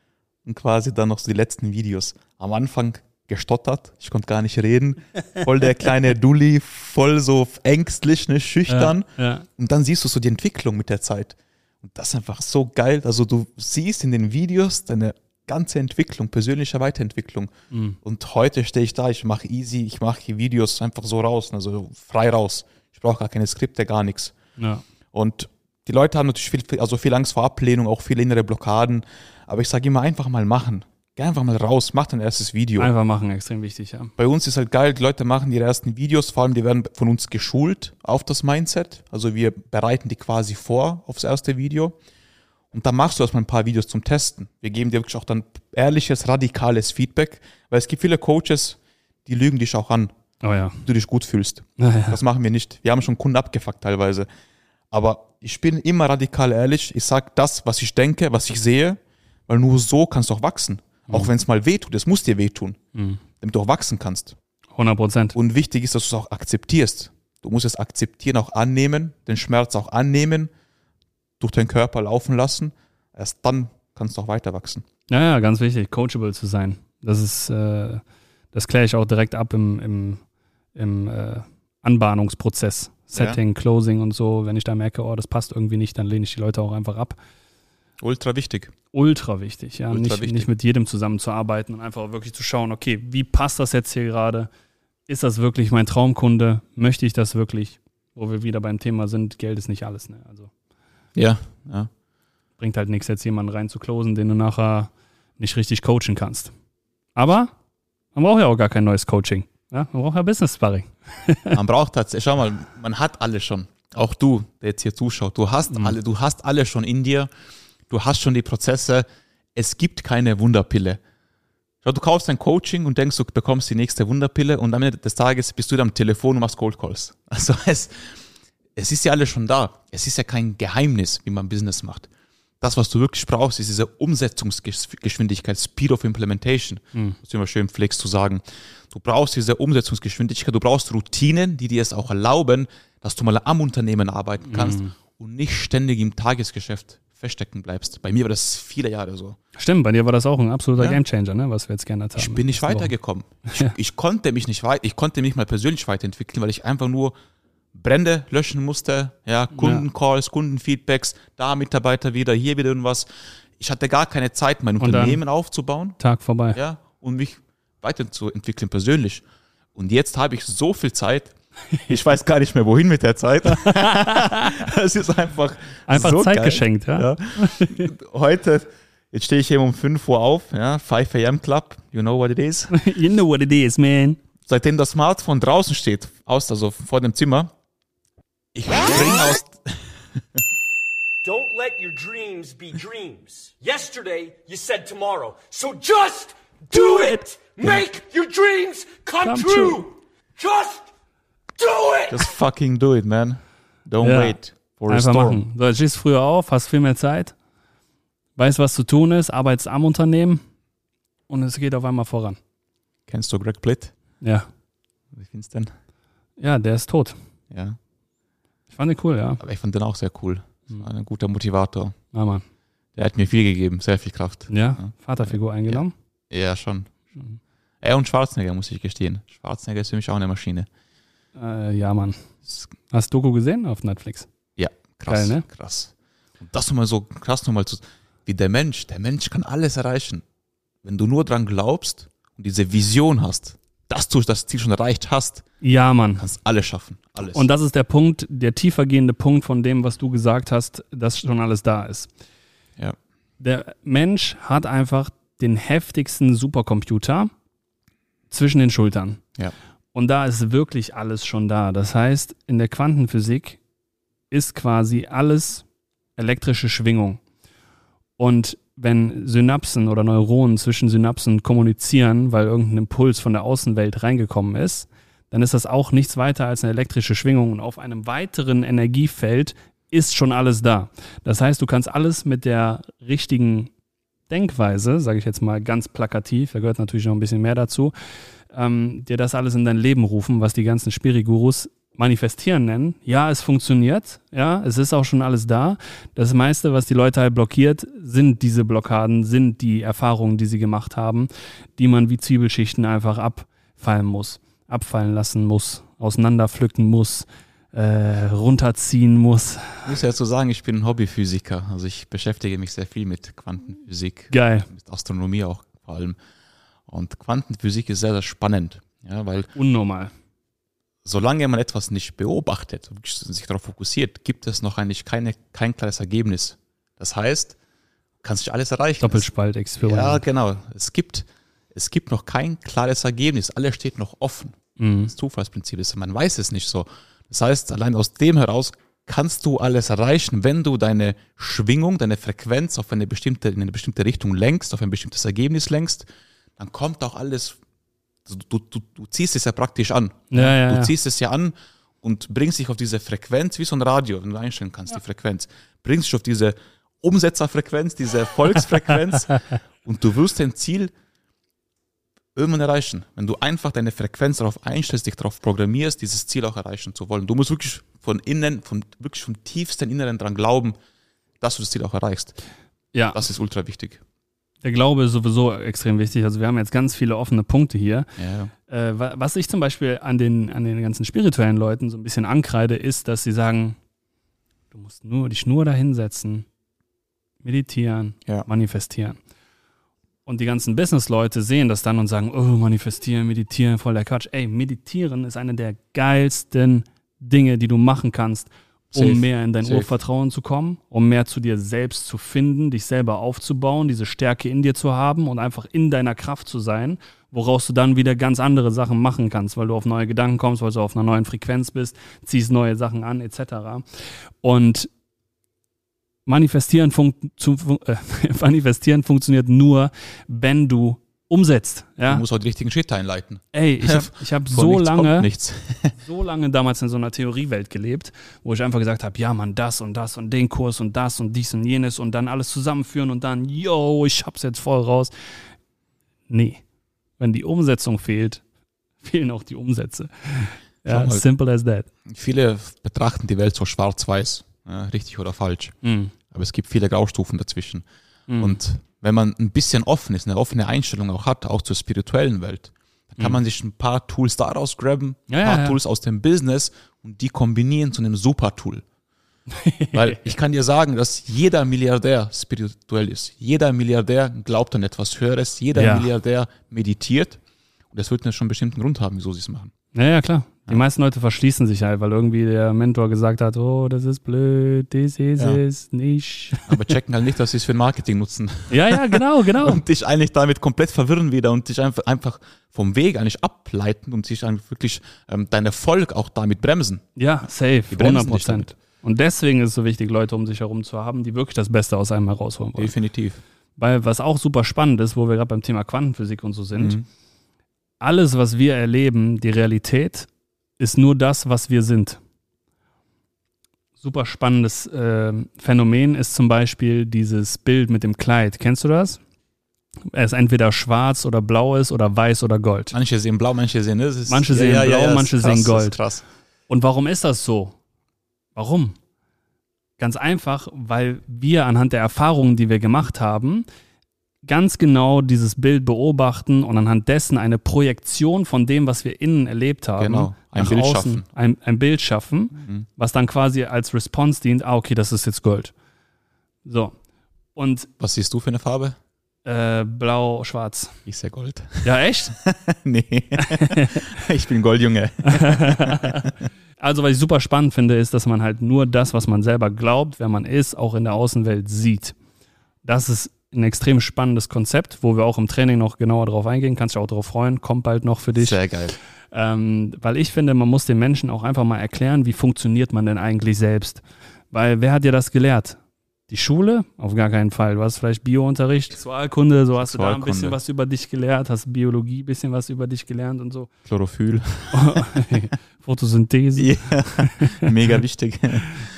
Speaker 3: und quasi dann noch so die letzten Videos. Am Anfang gestottert, ich konnte gar nicht reden. Voll der kleine Dulli, voll so ängstlich, ne, schüchtern.
Speaker 2: Ja.
Speaker 3: Und dann siehst du so die Entwicklung mit der Zeit. Und das ist einfach so geil. Also du siehst in den Videos deine ganze Entwicklung, persönliche Weiterentwicklung.
Speaker 2: Mhm.
Speaker 3: Und heute stehe ich da, ich mache easy, ich mache die Videos einfach so raus, also frei raus. Ich brauche gar keine Skripte, gar nichts.
Speaker 2: ja.
Speaker 3: Und die Leute haben natürlich viel, also viel Angst vor Ablehnung, auch viele innere Blockaden. Aber ich sage immer einfach mal machen. Geh einfach mal raus, mach dein erstes Video.
Speaker 2: Einfach machen, extrem wichtig, ja.
Speaker 3: Bei uns ist halt geil, die Leute machen ihre ersten Videos, vor allem die werden von uns geschult auf das Mindset. Also wir bereiten die quasi vor aufs erste Video. Und dann machst du erstmal ein paar Videos zum Testen. Wir geben dir wirklich auch dann ehrliches, radikales Feedback, weil es gibt viele Coaches, die lügen dich auch an,
Speaker 2: Oh ja.
Speaker 3: du dich gut fühlst.
Speaker 2: Naja.
Speaker 3: Das machen wir nicht. Wir haben schon Kunden abgefuckt teilweise. Aber ich bin immer radikal ehrlich. Ich sage das, was ich denke, was ich sehe, weil nur so kannst du auch wachsen. Auch wenn es mal wehtut, es muss dir wehtun. damit du auch wachsen kannst.
Speaker 2: 100 Prozent.
Speaker 3: Und wichtig ist, dass du es auch akzeptierst. Du musst es akzeptieren, auch annehmen, den Schmerz auch annehmen, durch deinen Körper laufen lassen. Erst dann kannst du auch weiter wachsen.
Speaker 2: Ja, ja, ganz wichtig, coachable zu sein. Das ist, äh, das kläre ich auch direkt ab im, im, im äh, Anbahnungsprozess. Setting, Closing und so. Wenn ich da merke, oh, das passt irgendwie nicht, dann lehne ich die Leute auch einfach ab.
Speaker 3: Ultra wichtig.
Speaker 2: Ultra wichtig, ja.
Speaker 3: Ultra
Speaker 2: nicht,
Speaker 3: wichtig.
Speaker 2: nicht mit jedem zusammenzuarbeiten und einfach auch wirklich zu schauen, okay, wie passt das jetzt hier gerade? Ist das wirklich mein Traumkunde? Möchte ich das wirklich? Wo wir wieder beim Thema sind, Geld ist nicht alles. Ne? Also
Speaker 3: Ja, ja.
Speaker 2: bringt halt nichts, jetzt jemanden rein zu closen, den du nachher nicht richtig coachen kannst. Aber man braucht ja auch gar kein neues Coaching. Ja? Man braucht ja Business Sparring.
Speaker 3: Man braucht tatsächlich, schau mal, man hat alle schon. Auch du, der jetzt hier zuschaut, du hast alle, du hast alle schon in dir. Du hast schon die Prozesse. Es gibt keine Wunderpille. Schau, du kaufst ein Coaching und denkst, du bekommst die nächste Wunderpille und am Ende des Tages bist du dann am Telefon und machst Cold Calls. Also es, es ist ja alles schon da. Es ist ja kein Geheimnis, wie man Business macht. Das, was du wirklich brauchst, ist diese Umsetzungsgeschwindigkeit, Speed of Implementation. Das ist immer schön pflegst zu sagen. Du brauchst diese Umsetzungsgeschwindigkeit, du brauchst Routinen, die dir es auch erlauben, dass du mal am Unternehmen arbeiten kannst und nicht ständig im Tagesgeschäft feststecken bleibst. Bei mir war das viele Jahre so.
Speaker 2: Stimmt, bei dir war das auch ein absoluter
Speaker 3: Ja.
Speaker 2: Gamechanger, ne? was wir jetzt gerne haben.
Speaker 3: Ich bin nicht weitergekommen. Ich,
Speaker 2: Ja.
Speaker 3: ich konnte mich nicht weit, ich konnte mich mal persönlich weiterentwickeln, weil ich einfach nur Brände löschen musste, ja, Kundencalls, Kundenfeedbacks, da Mitarbeiter wieder, hier wieder irgendwas. Ich hatte gar keine Zeit, mein
Speaker 2: Und
Speaker 3: Unternehmen aufzubauen,
Speaker 2: Tag vorbei.
Speaker 3: ja, und mich weiterzuentwickeln persönlich. Und jetzt habe ich so viel Zeit. Ich weiß gar nicht mehr, wohin mit der Zeit. Es ist einfach,
Speaker 2: Einfach
Speaker 3: so
Speaker 2: Zeit
Speaker 3: geil.
Speaker 2: geschenkt, ja.
Speaker 3: Ja. Heute, jetzt stehe ich hier um 5 Uhr auf, ja, 5 a.m. Club, you know what it is.
Speaker 2: You know what it is, man.
Speaker 3: Seitdem das Smartphone draußen steht, aus, also vor dem Zimmer, ich spring aus,
Speaker 4: Don't let your dreams be dreams. Yesterday, you said tomorrow. So just do it! Make your dreams come,
Speaker 2: Come
Speaker 4: true.
Speaker 2: true.
Speaker 4: Just do it!
Speaker 3: Just fucking do it, man. Don't
Speaker 2: Ja.
Speaker 3: wait for a
Speaker 2: Einfach
Speaker 3: storm.
Speaker 2: machen. So, stehst früher auf, hast viel mehr Zeit, weißt, was zu tun ist, arbeitest am Unternehmen und es geht auf einmal voran.
Speaker 3: Kennst du Greg Plitt?
Speaker 2: Ja.
Speaker 3: Wie findest du den?
Speaker 2: Ja, der ist tot.
Speaker 3: Ja,
Speaker 2: Ich fand den cool, ja.
Speaker 3: aber ich fand den auch sehr cool. War ein guter Motivator.
Speaker 2: Ja, Mann.
Speaker 3: Der hat mir viel gegeben, sehr viel Kraft.
Speaker 2: Ja, Vaterfigur eingenommen.
Speaker 3: Ja, schon. Er und Schwarzenegger, muss ich gestehen. Schwarzenegger ist für mich auch eine Maschine.
Speaker 2: Äh, ja, Mann. Hast du Doku gesehen auf Netflix?
Speaker 3: Ja, krass.
Speaker 2: Geil, ne?
Speaker 3: Krass. Und das nochmal so krass nochmal zu, wie der Mensch, der Mensch kann alles erreichen. Wenn du nur dran glaubst und diese Vision hast, dass du das Ziel schon erreicht hast,
Speaker 2: Ja, Mann.
Speaker 3: kannst alles schaffen. Alles.
Speaker 2: Und das ist der Punkt, der tiefergehende Punkt von dem, was du gesagt hast, dass schon alles da ist.
Speaker 3: ja.
Speaker 2: Der Mensch hat einfach den heftigsten Supercomputer zwischen den Schultern.
Speaker 3: Ja.
Speaker 2: Und da ist wirklich alles schon da. Das heißt, in der Quantenphysik ist quasi alles elektrische Schwingung. Und wenn Synapsen oder Neuronen zwischen Synapsen kommunizieren, weil irgendein Impuls von der Außenwelt reingekommen ist, dann ist das auch nichts weiter als eine elektrische Schwingung. Und auf einem weiteren Energiefeld ist schon alles da. Das heißt, du kannst alles mit der richtigen Denkweise, sage ich jetzt mal ganz plakativ, da gehört natürlich noch ein bisschen mehr dazu, ähm, dir das alles in dein Leben rufen, was die ganzen Spirigurus manifestieren nennen. Ja, es funktioniert, ja, es ist auch schon alles da. Das meiste, was die Leute halt blockiert, sind diese Blockaden, sind die Erfahrungen, die sie gemacht haben, die man wie Zwiebelschichten einfach abfallen muss, abfallen lassen muss, auseinanderpflücken muss, äh, runterziehen muss.
Speaker 3: Ich muss ja dazu sagen, ich bin ein Hobbyphysiker. Also ich beschäftige mich sehr viel mit Quantenphysik.
Speaker 2: Geil,
Speaker 3: Mit Astronomie auch vor allem. Und Quantenphysik ist sehr, sehr spannend. Ja, weil
Speaker 2: unnormal.
Speaker 3: solange man etwas nicht beobachtet und sich darauf fokussiert, gibt es noch eigentlich keine, kein klares Ergebnis. Das heißt, du kannst nicht alles erreichen.
Speaker 2: Doppelspaltexperiment.
Speaker 3: Ja, genau. Es gibt, es gibt noch kein klares Ergebnis. Alles steht noch offen.
Speaker 2: Mhm.
Speaker 3: Das Zufallsprinzip ist, man weiß es nicht so. Das heißt, allein aus dem heraus kannst du alles erreichen, wenn du deine Schwingung, deine Frequenz auf eine bestimmte, in eine bestimmte Richtung lenkst, auf ein bestimmtes Ergebnis lenkst, dann kommt auch alles, du, du, du ziehst es ja praktisch an.
Speaker 2: Ja, ja,
Speaker 3: du
Speaker 2: ja.
Speaker 3: ziehst es ja an und bringst dich auf diese Frequenz, wie so ein Radio, wenn du einstellen kannst, die Frequenz, bringst dich auf diese Umsetzerfrequenz, diese Erfolgsfrequenz und du wirst dein Ziel irgendwann erreichen. Wenn du einfach deine Frequenz darauf einstellst, dich darauf programmierst, dieses Ziel auch erreichen zu wollen. Du musst wirklich von innen, von wirklich vom tiefsten Inneren dran glauben, dass du das Ziel auch erreichst.
Speaker 2: Ja,
Speaker 3: Das ist ultra wichtig.
Speaker 2: der Glaube ist sowieso extrem wichtig. Also wir haben jetzt ganz viele offene Punkte hier.
Speaker 3: Ja.
Speaker 2: Äh, wa- was ich zum Beispiel an den, an den ganzen spirituellen Leuten so ein bisschen ankreide, ist, dass sie sagen, du musst nur dich nur dahinsetzen, meditieren,
Speaker 3: Ja.
Speaker 2: manifestieren. Und die ganzen Business-Leute sehen das dann und sagen, oh, manifestieren, meditieren, voll der Quatsch. Ey, meditieren ist eine der geilsten Dinge, die du machen kannst, um
Speaker 3: Safe.
Speaker 2: mehr in dein
Speaker 3: Safe.
Speaker 2: Urvertrauen zu kommen, um mehr zu dir selbst zu finden, dich selber aufzubauen, diese Stärke in dir zu haben und einfach in deiner Kraft zu sein, woraus du dann wieder ganz andere Sachen machen kannst, weil du auf neue Gedanken kommst, weil du auf einer neuen Frequenz bist, ziehst neue Sachen an, etc. Und manifestieren, fun zu, äh, manifestieren funktioniert nur, wenn du umsetzt. Ja?
Speaker 3: Du musst auch die richtigen Schritte einleiten.
Speaker 2: Ey, ich habe ich hab so lange, so lange damals in so einer Theoriewelt gelebt, wo ich einfach gesagt habe, ja man, das und das und den Kurs und das und dies und jenes und dann alles zusammenführen und dann, yo, ich hab's jetzt voll raus. Nee, wenn die Umsetzung fehlt, fehlen auch die Umsätze. Ja,
Speaker 3: mal.
Speaker 2: simple as that.
Speaker 3: Viele betrachten die Welt so schwarz-weiß, richtig oder falsch.
Speaker 2: Mhm.
Speaker 3: Aber es gibt viele Graustufen dazwischen.
Speaker 2: Mhm.
Speaker 3: Und wenn man ein bisschen offen ist, eine offene Einstellung auch hat, auch zur spirituellen Welt, dann kann man sich ein paar Tools daraus ein
Speaker 2: Mhm. Ja,
Speaker 3: paar
Speaker 2: ja, ja.
Speaker 3: Tools aus dem Business und die kombinieren zu einem Super-Tool. Weil ich kann dir sagen, dass jeder Milliardär spirituell ist. Jeder Milliardär glaubt an etwas Höheres. Jeder. Milliardär meditiert. Und das wird ja schon einen bestimmten Grund haben, wieso sie es machen.
Speaker 2: Ja, ja, klar. Die meisten Leute verschließen sich halt, weil irgendwie der Mentor gesagt hat, oh, das ist blöd, das ist
Speaker 3: Ja.
Speaker 2: es nicht.
Speaker 3: Aber checken halt nicht, dass sie es für Marketing nutzen.
Speaker 2: Ja, ja, genau, genau.
Speaker 3: und dich eigentlich damit komplett verwirren wieder und dich einfach, einfach vom Weg eigentlich ableiten und sich einfach wirklich ähm, dein Erfolg auch damit bremsen.
Speaker 2: Ja, safe,
Speaker 3: Die bremsen
Speaker 2: 100
Speaker 3: dich
Speaker 2: Prozent. Und deswegen ist es so wichtig, Leute um sich herum zu haben, die wirklich das Beste aus einem herausholen wollen.
Speaker 3: Definitiv.
Speaker 2: Weil was auch super spannend ist, wo wir gerade beim Thema Quantenphysik und so sind,
Speaker 3: Mhm.
Speaker 2: alles, was wir erleben, die Realität, ist nur das, was wir sind. Super spannendes äh, Phänomen ist zum Beispiel dieses Bild mit dem Kleid. Kennst du das? Es entweder schwarz oder blau ist oder weiß oder Gold.
Speaker 3: Manche sehen blau, manche sehen das ist,
Speaker 2: Manche sehen blau,
Speaker 3: ist
Speaker 2: manche
Speaker 3: krass,
Speaker 2: sehen Gold.
Speaker 3: Krass.
Speaker 2: Und warum ist das so? Warum? Ganz einfach, weil wir anhand der Erfahrungen, die wir gemacht haben, ganz genau dieses Bild beobachten und anhand dessen eine Projektion von dem, was wir innen erlebt haben,
Speaker 3: Genau, ein
Speaker 2: nach
Speaker 3: Bild
Speaker 2: außen,
Speaker 3: schaffen.
Speaker 2: Ein, ein Bild schaffen,
Speaker 3: Mhm.
Speaker 2: was dann quasi als Response dient, ah, okay, das ist jetzt Gold. So. Und
Speaker 3: Was siehst du für eine Farbe?
Speaker 2: äh, blau, schwarz.
Speaker 3: Ich sehe Gold.
Speaker 2: Ja, echt?
Speaker 3: nee. ich bin Goldjunge.
Speaker 2: Also, was ich super spannend finde, ist, dass man halt nur das, was man selber glaubt, wer man ist, auch in der Außenwelt sieht. Das ist ein extrem spannendes Konzept, wo wir auch im Training noch genauer drauf eingehen. Kannst dich auch darauf freuen, kommt bald noch für dich.
Speaker 3: Sehr geil.
Speaker 2: Ähm, weil ich finde, man muss den Menschen auch einfach mal erklären, wie funktioniert man denn eigentlich selbst. Weil wer hat dir das gelehrt? Die Schule? Auf gar keinen Fall. Du hast vielleicht Biounterricht, Sexualkunde, so hast du da ein bisschen was über dich gelernt, hast Biologie ein bisschen was über dich gelernt und so.
Speaker 3: Chlorophyll.
Speaker 2: Photosynthese.
Speaker 3: Ja. Mega wichtig.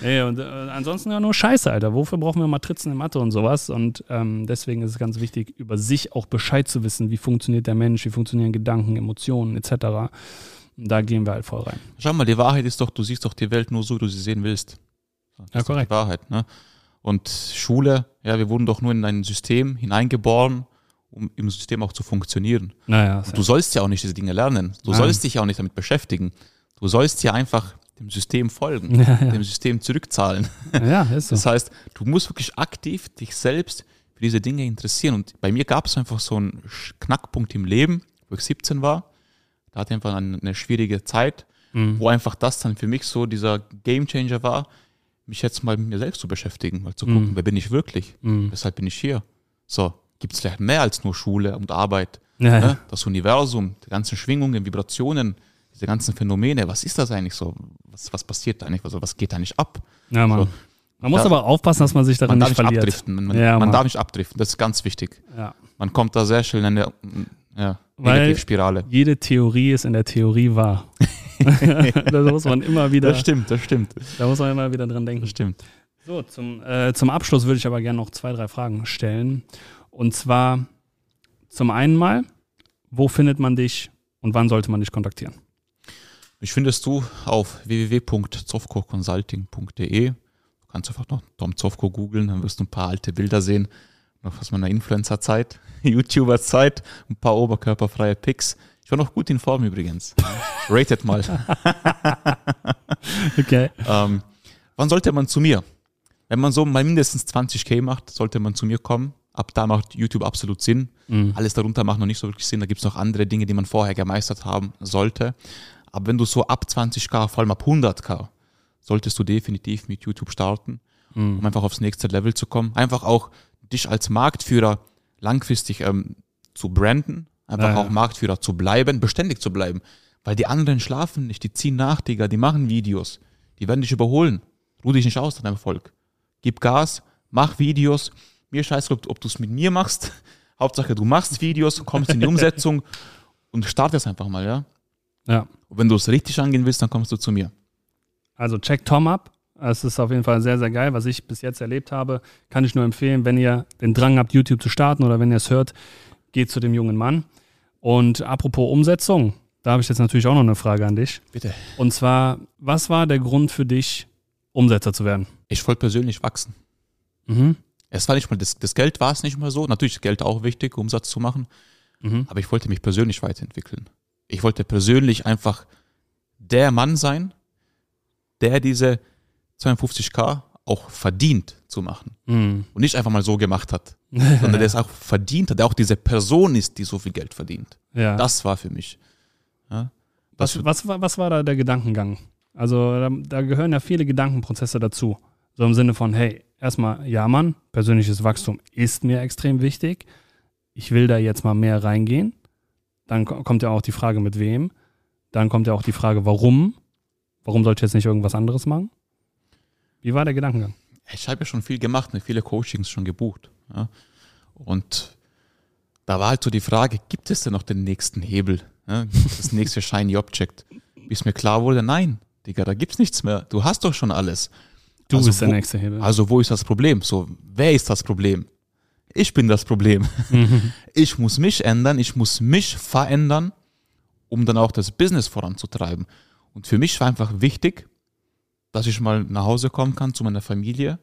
Speaker 2: Ja, und äh, ansonsten ja nur Scheiße, Alter. Wofür brauchen wir Matrizen in Mathe und sowas? Und ähm, deswegen ist es ganz wichtig, über sich auch Bescheid zu wissen, wie funktioniert der Mensch, wie funktionieren Gedanken, Emotionen etc. Und da gehen wir halt voll rein.
Speaker 3: Schau mal, die Wahrheit ist doch, du siehst doch die Welt nur so, wie du sie sehen willst. Das
Speaker 2: Ja, korrekt.
Speaker 3: Die Wahrheit, ne? Und Schule, ja, wir wurden doch nur in ein System hineingeboren, um im System auch zu funktionieren.
Speaker 2: Naja,
Speaker 3: Du sollst ja auch nicht diese Dinge lernen. Du
Speaker 2: Nein.
Speaker 3: sollst dich ja auch nicht damit beschäftigen. Du sollst ja einfach dem System folgen,
Speaker 2: Ja, ja.
Speaker 3: dem System zurückzahlen.
Speaker 2: ja, ist so.
Speaker 3: Das heißt, du musst wirklich aktiv dich selbst für diese Dinge interessieren. Und bei mir gab es einfach so einen Knackpunkt im Leben, wo ich 17 war. Da hatte ich einfach eine, eine schwierige Zeit,
Speaker 2: Mhm.
Speaker 3: wo einfach das dann für mich so dieser Gamechanger war, mich jetzt mal mit mir selbst zu beschäftigen, mal zu gucken,
Speaker 2: Mhm.
Speaker 3: wer bin ich wirklich?
Speaker 2: Mhm.
Speaker 3: Weshalb bin ich hier? So, gibt es vielleicht mehr als nur Schule und Arbeit?
Speaker 2: Ja, ja.
Speaker 3: Ne? Das Universum, die ganzen Schwingungen, Vibrationen, diese ganzen Phänomene, was ist das eigentlich so? Was, was passiert da eigentlich? Also, was geht da nicht ab?
Speaker 2: ja, Mann.
Speaker 3: So.
Speaker 2: Man muss
Speaker 3: Ja.
Speaker 2: aber aufpassen, dass man sich darin
Speaker 3: Man
Speaker 2: nicht
Speaker 3: nicht
Speaker 2: verliert.
Speaker 3: abdriften. Man,
Speaker 2: Ja,
Speaker 3: man darf nicht abdriften. Das ist ganz wichtig.
Speaker 2: Ja.
Speaker 3: Man kommt da sehr schnell in eine ja,
Speaker 2: Weil-
Speaker 3: Negativspirale.
Speaker 2: Jede Theorie ist in der Theorie wahr. da muss man immer wieder,
Speaker 3: stimmt, das stimmt.
Speaker 2: da muss man immer wieder dran denken.
Speaker 3: Das stimmt.
Speaker 2: So, zum, äh, zum Abschluss würde ich aber gerne noch zwei, drei Fragen stellen. Und zwar zum einen mal, Wo findet man dich und wann sollte man dich kontaktieren?
Speaker 3: Mich findest du auf www.zofco-consulting.de. Du kannst einfach noch Dom Zofco googeln, dann wirst du ein paar alte Bilder sehen. Noch aus meiner Influencer-Zeit, YouTuber-Zeit, ein paar oberkörperfreie Pics. Ich war noch gut in Form übrigens. Rated mal.
Speaker 2: Okay.
Speaker 3: Ähm, wann sollte man zu mir? Wenn man so mal mindestens 20k macht, sollte man zu mir kommen. Ab da macht YouTube absolut Sinn. Alles darunter macht noch nicht so wirklich Sinn. Da gibt es noch andere Dinge, die man vorher gemeistert haben sollte. Aber wenn du so ab 20k, vor allem ab 100k, solltest du definitiv mit YouTube starten, um einfach aufs nächste Level zu kommen. Einfach auch dich als Marktführer langfristig ähm, zu branden, einfach
Speaker 2: Ja, ja.
Speaker 3: auch Marktführer zu bleiben, beständig zu bleiben. Weil die anderen schlafen nicht, die ziehen nach, Digga, die machen Videos. Die werden dich überholen. Ruh dich nicht aus an deinem Erfolg. Gib Gas, mach Videos. Mir scheiße, ob, ob du es mit mir machst. Hauptsache, du machst Videos, kommst in die Umsetzung und startest einfach mal, ja.
Speaker 2: Ja.
Speaker 3: Und wenn du es richtig angehen willst, dann kommst du zu mir.
Speaker 2: Also check Tom ab. Es ist auf jeden Fall sehr, sehr geil. Was ich bis jetzt erlebt habe, kann ich nur empfehlen, wenn ihr den Drang habt, YouTube zu starten oder wenn ihr es hört, geht zu dem jungen Mann. Und apropos Umsetzung, da habe ich jetzt natürlich auch noch eine Frage an dich.
Speaker 3: Bitte.
Speaker 2: Und zwar, was war der Grund für dich, Umsetzer zu werden?
Speaker 3: Ich wollte persönlich wachsen.
Speaker 2: Mhm.
Speaker 3: Es war nicht mal, das, das Geld war es nicht mal so. Natürlich ist Geld auch wichtig, Umsatz zu machen.
Speaker 2: Mhm.
Speaker 3: Aber ich wollte mich persönlich weiterentwickeln. Ich wollte persönlich einfach der Mann sein, der diese 52k auch verdient zu machen.
Speaker 2: Mhm.
Speaker 3: Und nicht einfach mal so gemacht hat, sondern der es auch verdient hat, der auch diese Person ist, die so viel Geld verdient.
Speaker 2: Ja.
Speaker 3: Das war für mich. Ja,
Speaker 2: was, was, war, was war da der Gedankengang? Also da, da gehören ja viele Gedankenprozesse dazu. So im Sinne von, hey, erstmal, ja Mann, persönliches Wachstum ist mir extrem wichtig. Ich will da jetzt mal mehr reingehen. Dann ko- kommt ja auch die Frage, mit wem. Dann kommt ja auch die Frage, warum. Warum sollte ich jetzt nicht irgendwas anderes machen? Wie war der Gedankengang?
Speaker 3: ich habe ja schon viel gemacht, ne, viele Coachings schon gebucht. Ja. Und da war halt so die Frage, gibt es denn noch den nächsten Hebel? Ja, das nächste Shiny Object? Bis mir klar wurde, nein, Digga, da gibt's nichts mehr. Du hast doch schon alles.
Speaker 2: Du
Speaker 3: Also
Speaker 2: bist der
Speaker 3: wo-
Speaker 2: nächste Hebel.
Speaker 3: Also wo ist das Problem? So, wer ist das Problem? Ich bin das Problem. Ich muss mich ändern, ich muss mich verändern, um dann auch das Business voranzutreiben. Und für mich war einfach wichtig, dass ich mal nach Hause kommen kann zu meiner Familie,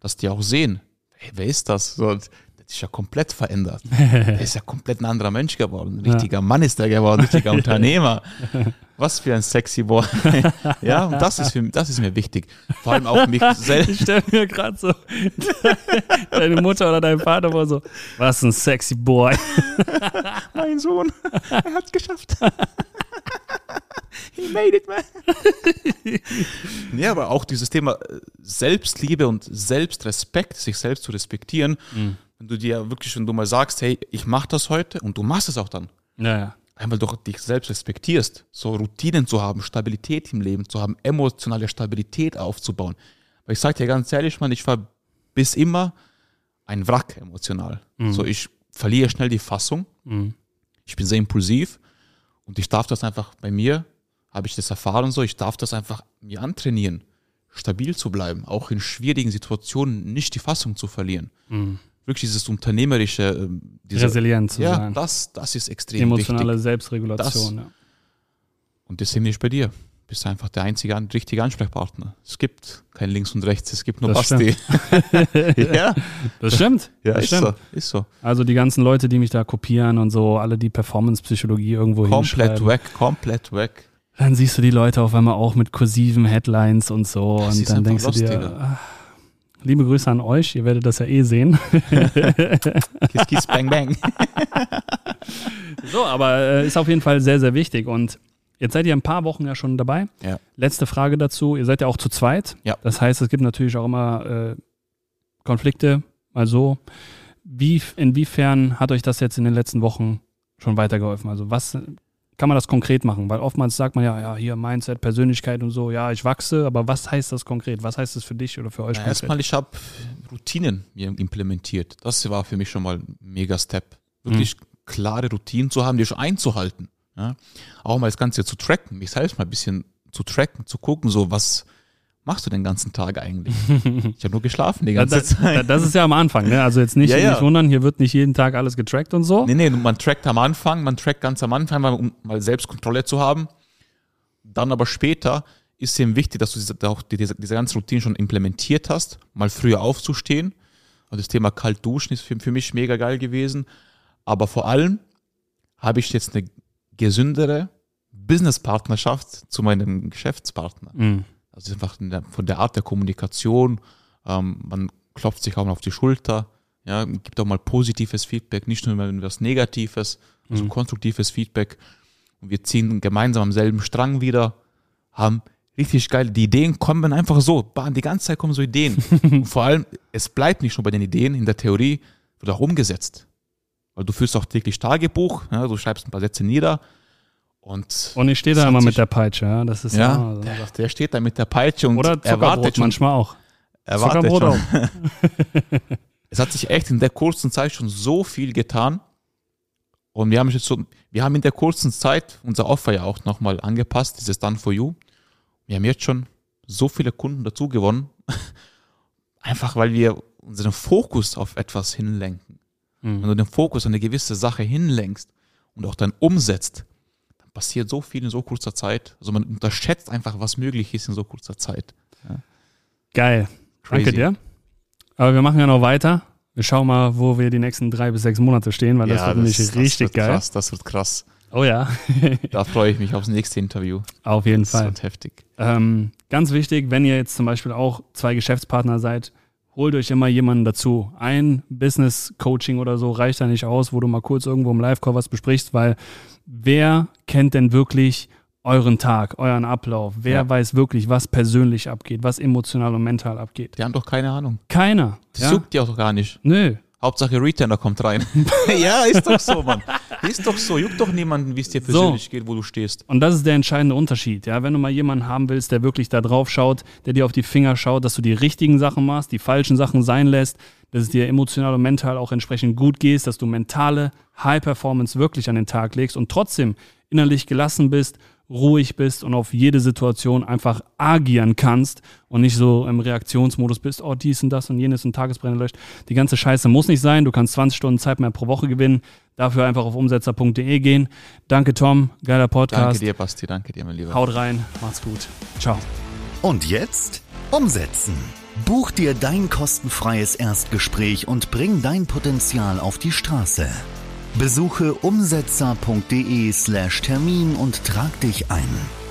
Speaker 3: dass die auch sehen, hey, wer ist das? So, das ist ja komplett verändert. Er ist ja komplett ein anderer Mensch geworden. Ein richtiger Mann ist er geworden, ein richtiger Unternehmer. Was für ein sexy Boy. ja, und das ist, für, das ist mir wichtig. Vor allem auch mich selbst.
Speaker 2: Ich stelle mir gerade so deine Mutter oder dein Vater vor so, was ein sexy Boy.
Speaker 3: Mein Sohn, er hat's geschafft. He made it, man. ja, aber auch dieses Thema äh, Selbstliebe und Selbstrespekt, sich selbst zu respektieren. Wenn du dir wirklich, wenn du mal sagst, hey, ich mach das heute und du machst es auch dann.
Speaker 2: Ja, ja.
Speaker 3: Einmal doch dich selbst respektierst, so Routinen zu haben, Stabilität im Leben zu haben, emotionale Stabilität aufzubauen. Weil ich sag dir ganz ehrlich, man, ich war bis immer ein Wrack emotional. So, ich verliere schnell die Fassung. Ich bin sehr impulsiv und ich darf das einfach bei mir, habe ich das erfahren so, ich darf das einfach mir antrainieren, stabil zu bleiben, auch in schwierigen Situationen nicht die Fassung zu verlieren. Wirklich dieses unternehmerische, ähm, diese,
Speaker 2: Resilient zu
Speaker 3: ja,
Speaker 2: sein.
Speaker 3: das, das ist extrem
Speaker 2: Emotionale
Speaker 3: wichtig.
Speaker 2: Selbstregulation.
Speaker 3: Das-
Speaker 2: Ja.
Speaker 3: Und deswegen bin ich bei dir. Bist einfach der einzige richtige Ansprechpartner. Es gibt kein Links und Rechts, es gibt nur
Speaker 2: Das
Speaker 3: Basti. ja,
Speaker 2: Das stimmt.
Speaker 3: ja
Speaker 2: das
Speaker 3: ist
Speaker 2: stimmt.
Speaker 3: so, ist so.
Speaker 2: Also die ganzen Leute, die mich da kopieren und so, alle die Performance-Psychologie irgendwo
Speaker 3: Komplett weg, komplett weg.
Speaker 2: dann siehst du die Leute auf einmal auch mit kursiven Headlines und so
Speaker 3: Das
Speaker 2: und dann denkst du
Speaker 3: lost,
Speaker 2: dir, ah, liebe Grüße an euch, ihr werdet das ja eh sehen.
Speaker 3: Kiss, kiss, bang, bang.
Speaker 2: So, aber äh, ist auf jeden Fall sehr, sehr wichtig und jetzt seid ihr ein paar Wochen ja schon dabei.
Speaker 3: Ja.
Speaker 2: Letzte Frage dazu, ihr seid ja auch zu zweit.
Speaker 3: Ja.
Speaker 2: Das heißt, es gibt natürlich auch immer äh, Konflikte, mal so. Wie, inwiefern hat euch das jetzt in den letzten Wochen schon weitergeholfen? Also was kann man das konkret machen? Weil oftmals sagt man ja, ja, hier Mindset, Persönlichkeit und so, ja, ich wachse, aber was heißt das konkret? Was heißt das für dich oder für euch
Speaker 3: Na,
Speaker 2: konkret?
Speaker 3: erstmal, ich habe Routinen implementiert. Das war für mich schon mal ein mega Step. Wirklich klare Routinen zu haben, die schon einzuhalten. Ja? Auch mal das Ganze zu tracken, mich selbst mal ein bisschen zu tracken, zu gucken, so was, machst du den ganzen Tag eigentlich? ich habe nur geschlafen die ganze
Speaker 2: das,
Speaker 3: Zeit.
Speaker 2: das ist ja am Anfang, ne? Also jetzt nicht,
Speaker 3: Ja, ja.
Speaker 2: nicht wundern, hier wird nicht jeden Tag alles getrackt und so.
Speaker 3: Nee, nee, man trackt am Anfang, man trackt ganz am Anfang, mal, um mal Selbstkontrolle zu haben. Dann aber später ist eben wichtig, dass du diese, auch die- diese, diese ganze Routine schon implementiert hast, mal früher aufzustehen. Und das Thema kalt duschen ist für, für mich mega geil gewesen. Aber vor allem habe ich jetzt eine gesündere Businesspartnerschaft zu meinem Geschäftspartner.
Speaker 2: Mhm.
Speaker 3: Also einfach von der Art der Kommunikation, ähm, man klopft sich auch mal auf die Schulter, ja, gibt auch mal positives Feedback, nicht nur immer was Negatives, also konstruktives Feedback. Und wir ziehen gemeinsam am selben Strang wieder, haben richtig geil, die Ideen kommen einfach so, die ganze Zeit kommen so Ideen. Und vor allem, es bleibt nicht nur bei den Ideen, in der Theorie wird auch umgesetzt. Weil du führst auch täglich Tagebuch, ja, du schreibst ein paar Sätze nieder und,
Speaker 2: Und ich stehe da immer mit der Peitsche, ja. Das ist
Speaker 3: ja,
Speaker 2: immer so.
Speaker 3: der, der steht da mit der Peitsche und
Speaker 2: Oder
Speaker 3: erwartet schon,
Speaker 2: manchmal auch.
Speaker 3: erwartet schon.
Speaker 2: auch.
Speaker 3: es hat sich echt in der kurzen Zeit schon so viel getan. Und wir haben jetzt so, wir haben in der kurzen Zeit unser Offer ja auch nochmal angepasst, dieses Done for You. Wir haben jetzt schon so viele Kunden dazu gewonnen. Einfach weil wir unseren Fokus auf etwas hinlenken. Wenn du den Fokus auf eine gewisse Sache hinlenkst und auch dann umsetzt, dann passiert so viel in so kurzer Zeit. Also man unterschätzt einfach, was möglich ist in so kurzer Zeit.
Speaker 2: Geil. Danke
Speaker 3: Crazy.
Speaker 2: dir. Aber wir machen ja noch weiter. Wir schauen mal, wo wir die nächsten drei bis sechs Monate stehen, weil das wird nämlich
Speaker 3: das
Speaker 2: richtig
Speaker 3: wird
Speaker 2: geil.
Speaker 3: Krass, das wird krass.
Speaker 2: Oh ja,
Speaker 3: Da freue ich mich aufs nächste Interview.
Speaker 2: auf jeden
Speaker 3: Das
Speaker 2: Fall.
Speaker 3: wird heftig.
Speaker 2: Ähm, ganz wichtig, wenn ihr jetzt zum Beispiel auch zwei Geschäftspartner seid, holt euch immer jemanden dazu. Ein Business-Coaching oder so reicht da nicht aus, wo du mal kurz irgendwo im Live-Call was besprichst, weil wer kennt denn wirklich euren Tag, euren Ablauf? Wer
Speaker 3: Ja.
Speaker 2: weiß wirklich, was persönlich abgeht, was emotional und mental abgeht?
Speaker 3: Die haben doch keine Ahnung.
Speaker 2: Keiner.
Speaker 3: Das
Speaker 2: Ja?
Speaker 3: juckt die auch gar nicht.
Speaker 2: Nö.
Speaker 3: Hauptsache Retainer kommt rein. ja, ist doch so, Mann. Ist doch so. Juckt doch niemanden, wie es dir persönlich geht, wo du stehst.
Speaker 2: Und das ist der entscheidende Unterschied. Ja, wenn du mal jemanden haben willst, der wirklich da drauf schaut, der dir auf die Finger schaut, dass du die richtigen Sachen machst, die falschen Sachen sein lässt, dass es dir emotional und mental auch entsprechend gut geht, dass du mentale High Performance wirklich an den Tag legst und trotzdem innerlich gelassen bist, ruhig bist und auf jede Situation einfach agieren kannst und nicht so im Reaktionsmodus bist, oh dies und das und jenes und Tagesbrände löscht. Die ganze Scheiße muss nicht sein. Du kannst 20 Stunden Zeit mehr pro Woche gewinnen. Dafür einfach auf umsetzer.de gehen. Danke Tom, geiler Podcast.
Speaker 3: Danke dir, Basti. Danke dir, mein Lieber.
Speaker 2: Haut rein, macht's gut. Ciao.
Speaker 1: Und jetzt umsetzen. Buch dir dein kostenfreies Erstgespräch und bring dein Potenzial auf die Straße. Besuche umsetzer.de slash Termin und trag dich ein.